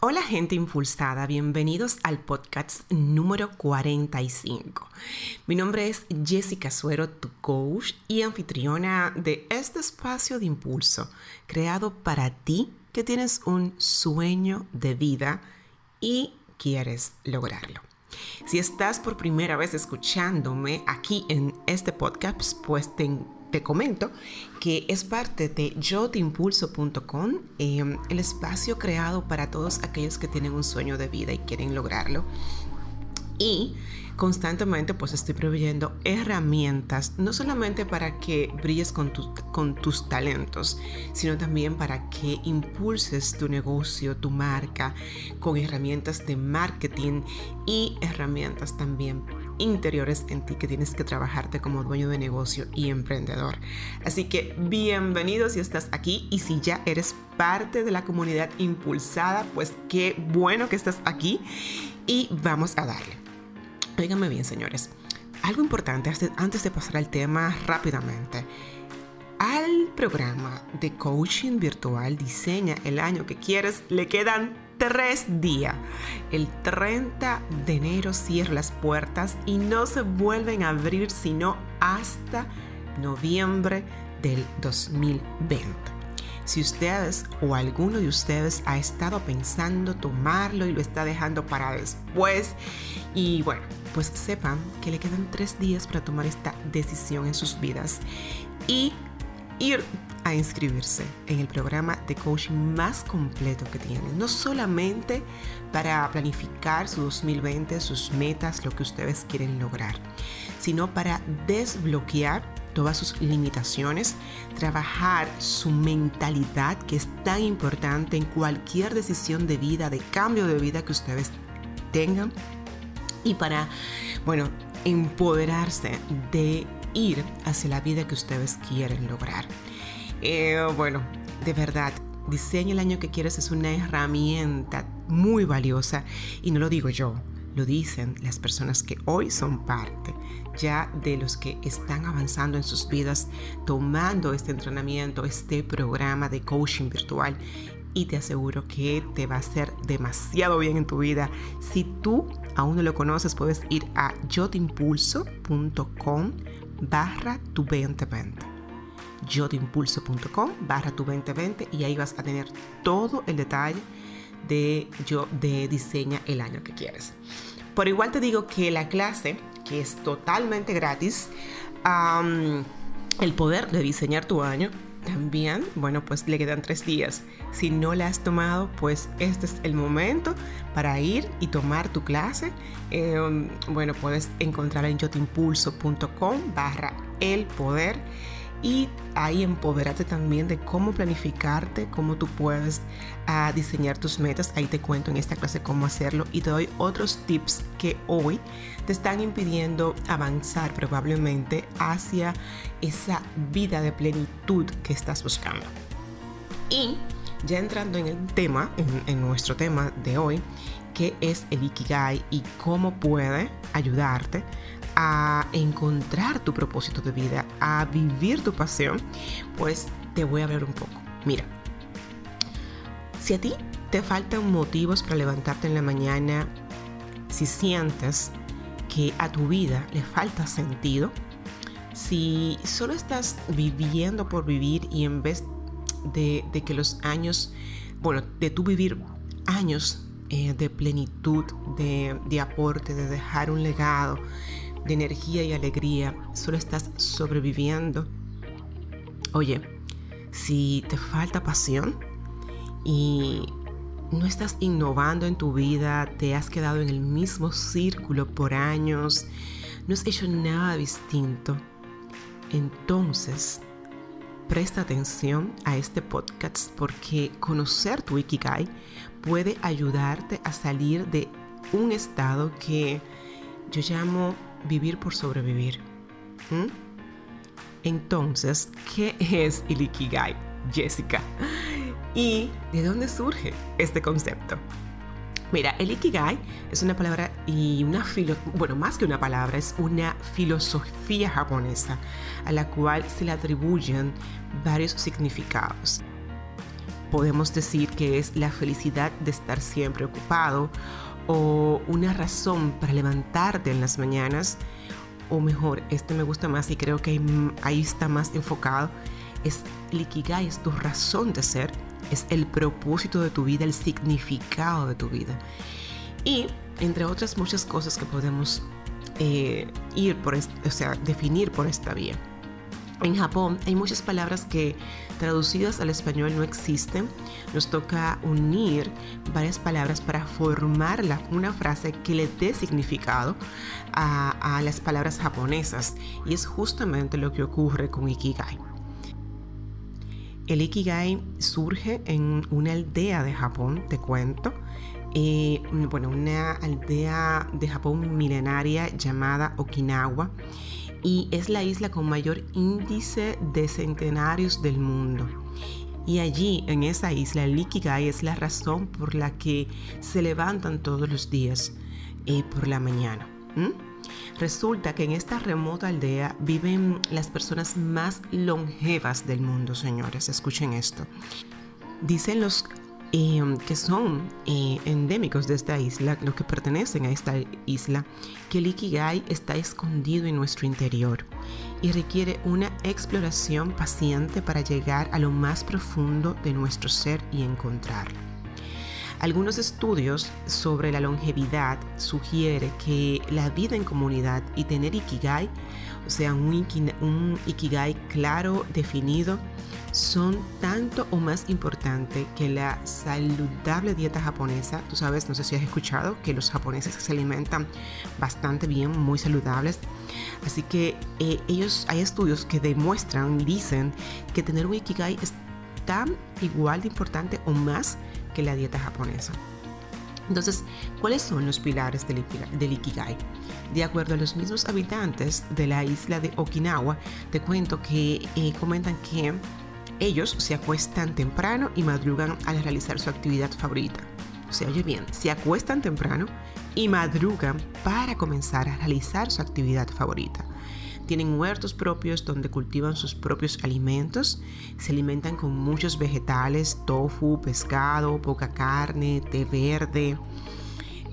Hola gente impulsada, bienvenidos al podcast número 45. Mi nombre es Jessica Suero, tu coach y anfitriona de este espacio de impulso, creado para ti que tienes un sueño de vida y quieres lograrlo. Si estás por primera vez escuchándome aquí en este podcast, pues te te comento que es parte de yotimpulso.com, em, el espacio creado para todos aquellos que tienen un sueño de vida y quieren lograrlo. Y constantemente pues estoy proveyendo herramientas, no solamente para que brilles con, con tus talentos, sino también para que impulses tu negocio, tu marca, con herramientas de marketing y herramientas también interiores en ti que tienes que trabajarte como dueño de negocio y emprendedor. Así que bienvenido si estás aquí y si ya eres parte de la comunidad impulsada, pues qué bueno que estás aquí y vamos a darle. Óigame bien, señores. Algo importante antes de pasar al tema rápidamente. Al programa de coaching virtual Diseña el año que quieres le quedan tres días. El 30 de enero cierra las puertas y no se vuelven a abrir sino hasta noviembre del 2020. Si ustedes o alguno de ustedes ha estado pensando tomarlo y lo está dejando para después, y bueno, pues sepan que le quedan tres días para tomar esta decisión en sus vidas y ir a inscribirse en el programa de coaching más completo que tienen. No solamente para planificar su 2020, sus metas, lo que ustedes quieren lograr, sino para desbloquear todas sus limitaciones, trabajar su mentalidad que es tan importante en cualquier decisión de vida, de cambio de vida que ustedes tengan y para, bueno, empoderarse de ir hacia la vida que ustedes quieren lograr. Eh, bueno, de verdad, diseño el año que quieres es una herramienta muy valiosa y no lo digo yo, lo dicen las personas que hoy son parte ya de los que están avanzando en sus vidas, tomando este entrenamiento, este programa de coaching virtual y te aseguro que te va a hacer demasiado bien en tu vida. Si tú aún no lo conoces, puedes ir a yotimpulso.com barra tu 2020 yotimpulso.com barra tu 2020 y ahí vas a tener todo el detalle de yo de diseña el año que quieres. Por igual te digo que la clase, que es totalmente gratis, el poder de diseñar tu año, también, bueno, pues le quedan tres días. Si no la has tomado, pues este es el momento para ir y tomar tu clase. Em, bueno, puedes encontrarla en yotimpulso.com barra el poder y ahí empodérate también de cómo planificarte, cómo tú puedes ah, diseñar tus metas. Ahí te cuento en esta clase cómo hacerlo y te doy otros tips que hoy te están impidiendo avanzar probablemente hacia esa vida de plenitud que estás buscando. Y ya entrando en el tema, en nuestro tema de hoy, que es el Ikigai y cómo puede ayudarte a encontrar tu propósito de vida, a vivir tu pasión, pues te voy a hablar un poco. Mira, si a ti te faltan motivos para levantarte en la mañana, si sientes que a tu vida le falta sentido, si solo estás viviendo por vivir y en vez de, que los años, bueno, de tu vivir años eh, de plenitud, de, de aporte, de dejar un legado, de energía y alegría, solo estás sobreviviendo. Oye, si te falta pasión y no estás innovando en tu vida, te has quedado en el mismo círculo por años, no has hecho nada distinto, entonces presta atención a este podcast porque conocer tu Ikigai puede ayudarte a salir de un estado que yo llamo vivir por sobrevivir. ¿Mm? Entonces, ¿qué es el Ikigai, Jessica? ¿Y de dónde surge este concepto? Mira, el Ikigai es una palabra y una filo, bueno, más que una palabra, es una filosofía japonesa a la cual se le atribuyen varios significados. Podemos decir que es la felicidad de estar siempre ocupado o una razón para levantarte en las mañanas, o mejor, este me gusta más y creo que ahí está más enfocado, es el Ikigai, es tu razón de ser, es el propósito de tu vida, el significado de tu vida. Y entre otras muchas cosas que podemos eh, ir por, o sea, definir por esta vía. En Japón hay muchas palabras que traducidas al español no existen. Nos toca unir varias palabras para formar una frase que le dé significado a, a las palabras japonesas. Y es justamente lo que ocurre con Ikigai. El Ikigai surge en una aldea de Japón, te cuento. Eh, bueno, una aldea de Japón milenaria llamada Okinawa y es la isla con mayor índice de centenarios del mundo. Y allí, en esa isla, el es la razón por la que se levantan todos los días eh, por la mañana. Resulta que en esta remota aldea viven las personas más longevas del mundo, señores. Escuchen esto. Dicen los Em, que son eh, endémicos de esta isla, los que pertenecen a esta isla, que el Ikigai está escondido en nuestro interior y requiere una exploración paciente para llegar a lo más profundo de nuestro ser y encontrarlo. Algunos estudios sobre la longevidad sugieren que la vida en comunidad y tener Ikigai, o sea, un Ikigai claro, definido, son tanto o más importante que la saludable dieta japonesa. Tú sabes, no sé si has escuchado que los japoneses se alimentan bastante bien, muy saludables. Así que eh, ellos hay estudios que demuestran, dicen que tener un ikigai es tan igual de importante o más que la dieta japonesa. Entonces, ¿cuáles son los pilares del, Ikigai? De acuerdo a los mismos habitantes de la isla de Okinawa, te cuento que eh, comentan que ellos se acuestan temprano y madrugan al realizar su actividad favorita. Se oye bien, se acuestan temprano y madrugan para comenzar a realizar su actividad favorita. Tienen huertos propios donde cultivan sus propios alimentos, se alimentan con muchos vegetales, tofu, pescado, poca carne, té verde.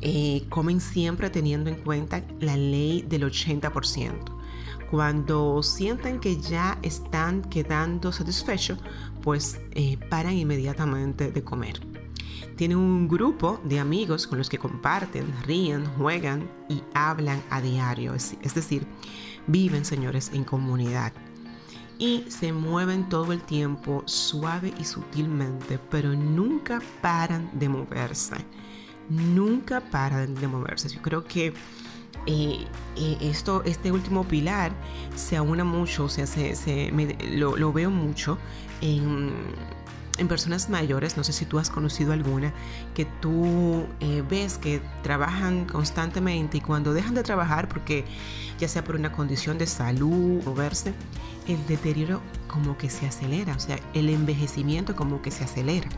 Eh, comen siempre teniendo en cuenta la ley del 80%. Cuando sienten que ya están quedando satisfechos, pues eh, paran inmediatamente de comer. Tienen un grupo de amigos con los que comparten, ríen, juegan y hablan a diario. Es, es decir, viven, señores, en comunidad. Y se mueven todo el tiempo suave y sutilmente, pero nunca paran de moverse. Nunca paran de moverse. Yo creo que eh, eh, esto, este último pilar se aúna mucho, o sea, se, lo, veo mucho en, personas mayores, no sé si tú has conocido alguna, que tú eh, ves que trabajan constantemente y cuando dejan de trabajar, porque ya sea por una condición de salud o verse, el deterioro como que se acelera, o sea, el envejecimiento como que se acelera.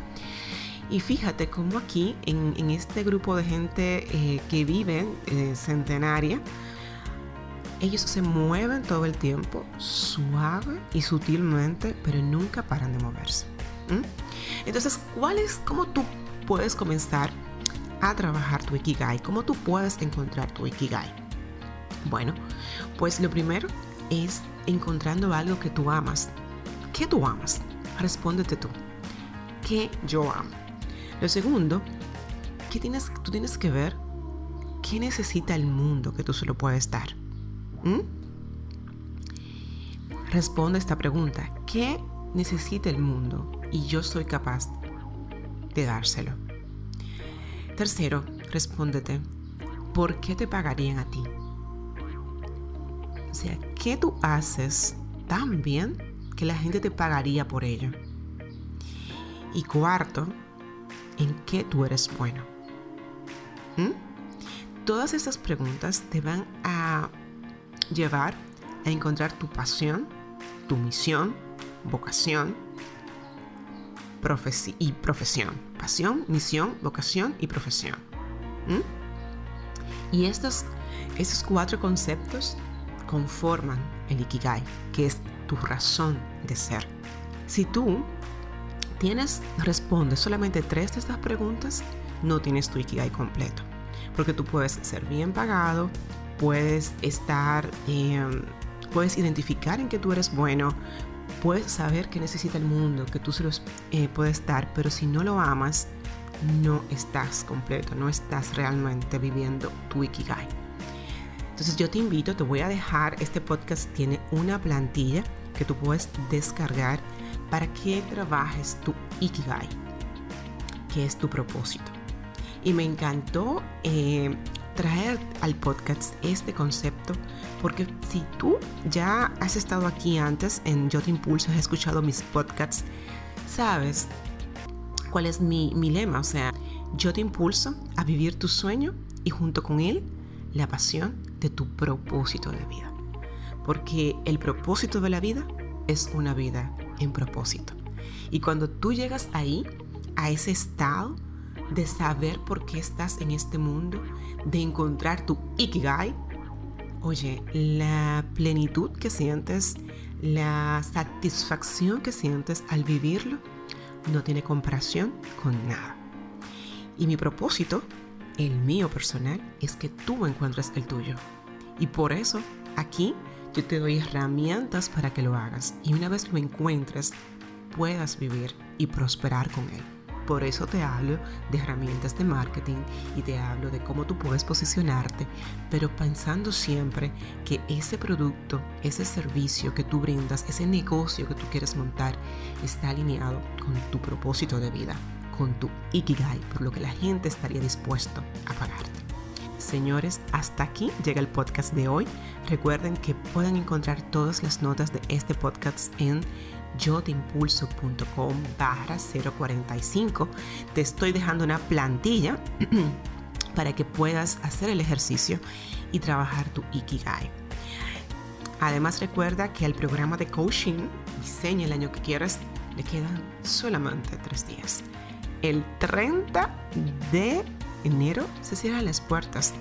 Y fíjate cómo aquí, en, este grupo de gente eh, que vive eh, centenaria, ellos se mueven todo el tiempo, suave y sutilmente, pero nunca paran de moverse. Entonces, ¿cuál es, cómo tú puedes comenzar a trabajar tu Ikigai? ¿Cómo tú puedes encontrar tu Ikigai? Bueno, pues lo primero es encontrando algo que tú amas. ¿Qué tú amas? Respóndete tú. ¿Qué yo amo? Lo segundo, ¿qué tienes, tú tienes que ver qué necesita el mundo que tú solo puedes dar. ¿Mm? Responde esta pregunta. ¿Qué necesita el mundo y yo soy capaz de dárselo? Tercero, respóndete. ¿Por qué te pagarían a ti? O sea, ¿qué tú haces tan bien que la gente te pagaría por ello? Y cuarto, en qué tú eres bueno. ¿Mm? Todas estas preguntas te van a llevar a encontrar tu pasión, tu misión, vocación y profesión. Pasión, misión, vocación y profesión. ¿Mm? Y estos, estos cuatro conceptos conforman el Ikigai, que es tu razón de ser. Si tú tienes, respondes solamente tres de estas preguntas, no tienes tu Ikigai completo. Porque tú puedes ser bien pagado, puedes estar, em, puedes identificar en que tú eres bueno, puedes saber qué necesita el mundo, que tú se los eh, puedes dar, pero si no lo amas, no estás completo, no estás realmente viviendo tu Ikigai. Entonces yo te invito, te voy a dejar, este podcast tiene una plantilla que tú puedes descargar para que trabajes tu Ikigai, que es tu propósito. Y me encantó eh, traer al podcast este concepto porque si tú ya has estado aquí antes en Yo Te Impulso, has escuchado mis podcasts, sabes cuál es mi, mi lema. O sea, yo te impulso a vivir tu sueño y junto con él la pasión de tu propósito de vida. Porque el propósito de la vida es una vida en propósito. Y cuando tú llegas ahí, a ese estado de saber por qué estás en este mundo, de encontrar tu ikigai, oye, la plenitud que sientes, la satisfacción que sientes al vivirlo, no tiene comparación con nada. Y mi propósito, el mío personal, es que tú encuentres el tuyo. Y por eso, aquí yo te doy herramientas para que lo hagas. Y una vez lo encuentres, puedas vivir y prosperar con él. Por eso te hablo de herramientas de marketing y te hablo de cómo tú puedes posicionarte, pero pensando siempre que ese producto, ese servicio que tú brindas, ese negocio que tú quieres montar, está alineado con tu propósito de vida, con tu ikigai, por lo que la gente estaría dispuesto a pagarte. Señores, hasta aquí llega el podcast de hoy. Recuerden que pueden encontrar todas las notas de este podcast en yoteimpulso.com barra 045. Te estoy dejando una plantilla para que puedas hacer el ejercicio y trabajar tu Ikigai. Además recuerda que al programa de coaching Diseña el año que quieras le quedan solamente tres días. El 30 de enero se cierran las puertas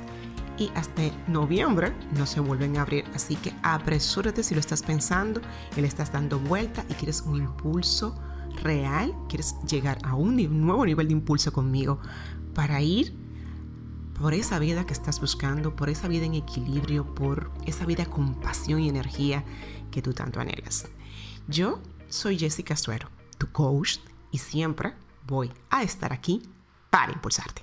y hasta noviembre no se vuelven a abrir. Así que apresúrate si lo estás pensando y le estás dando vuelta y quieres un impulso real, quieres llegar a un nuevo nivel de impulso conmigo para ir por esa vida que estás buscando, por esa vida en equilibrio, por esa vida con pasión y energía que tú tanto anhelas. Yo soy Jessica Suero, tu coach, y siempre voy a estar aquí para impulsarte.